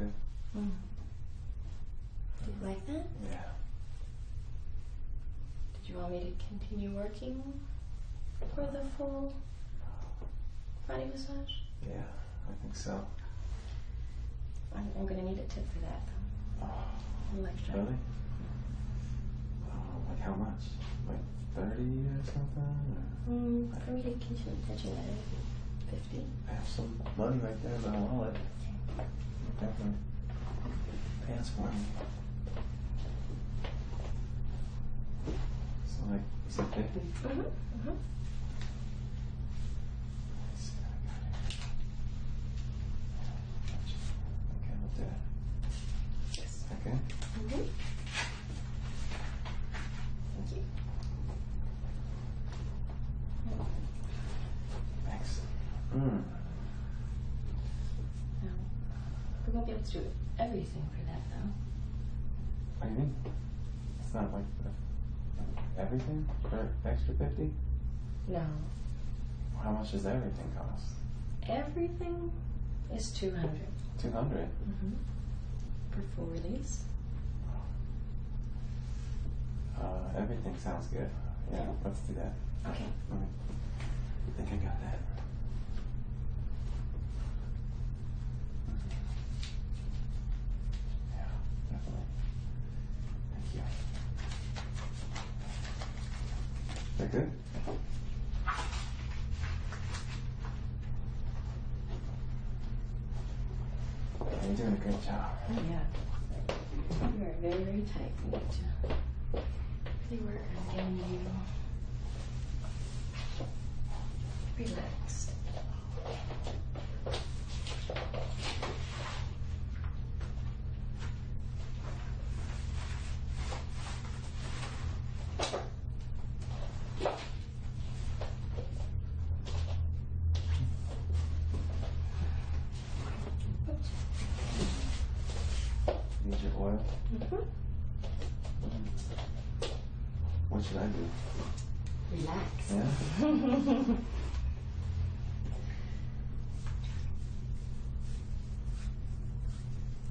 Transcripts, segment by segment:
good. Mm. Do you like that? Yeah. Did you want me to continue working for the full body massage? Yeah, I think so. I'm, I'm gonna need a tip for that. Oh, extra. really? Oh, like how much? Like 30 or something? Or Mm, for me to continue catching that at 50. I have some money right there in my wallet. Definitely. Pants for me. So like, you said 50? Mm-hmm. Mm-hmm. Let's see what I got here. Okay, we'll do it. Yes. Okay. Mm-hmm. Thank you. Thanks. Mm. We won't be able to do everything for that, though. What do you mean? It's not like uh, everything for extra 50? No. How much does everything cost? Everything is 200 200 Mm-hmm. For full release. Uh, everything sounds good. Yeah, let's do that. Okay. Let me, I think I got that. Yeah, definitely. Thank you. Good? You're doing a great job. Oh, yeah. You are very, very tight. Need to really work on getting you relaxed. Need your oil? Mm-hmm. Mm-hmm. What should I do? Relax. Yeah?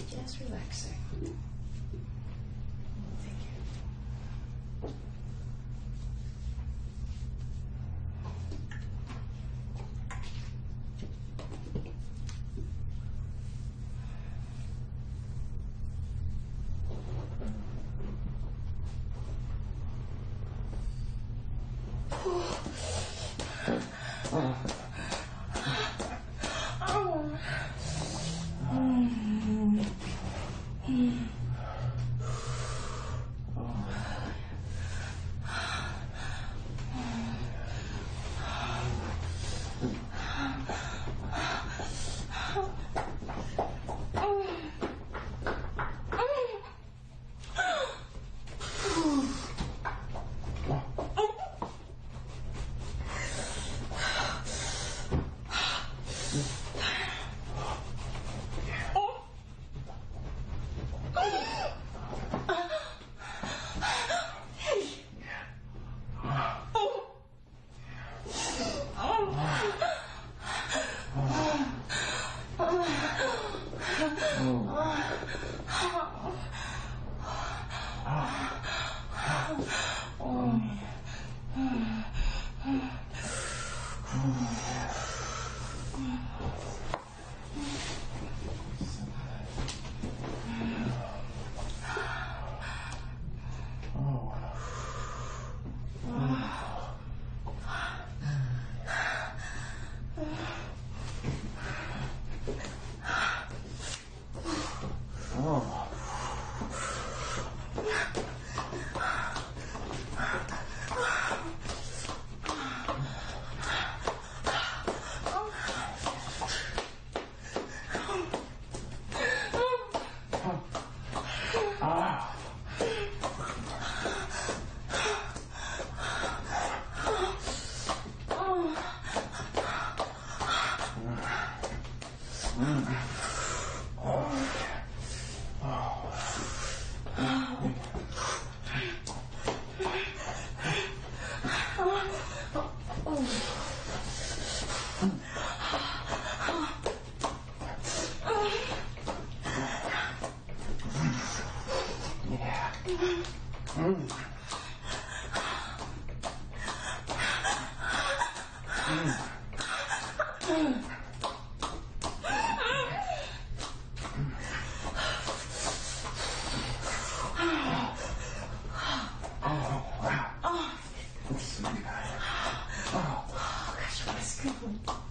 Just relaxing. Oh. Oh. Oh. 음. 음. 아, 가슴 맛있게 먹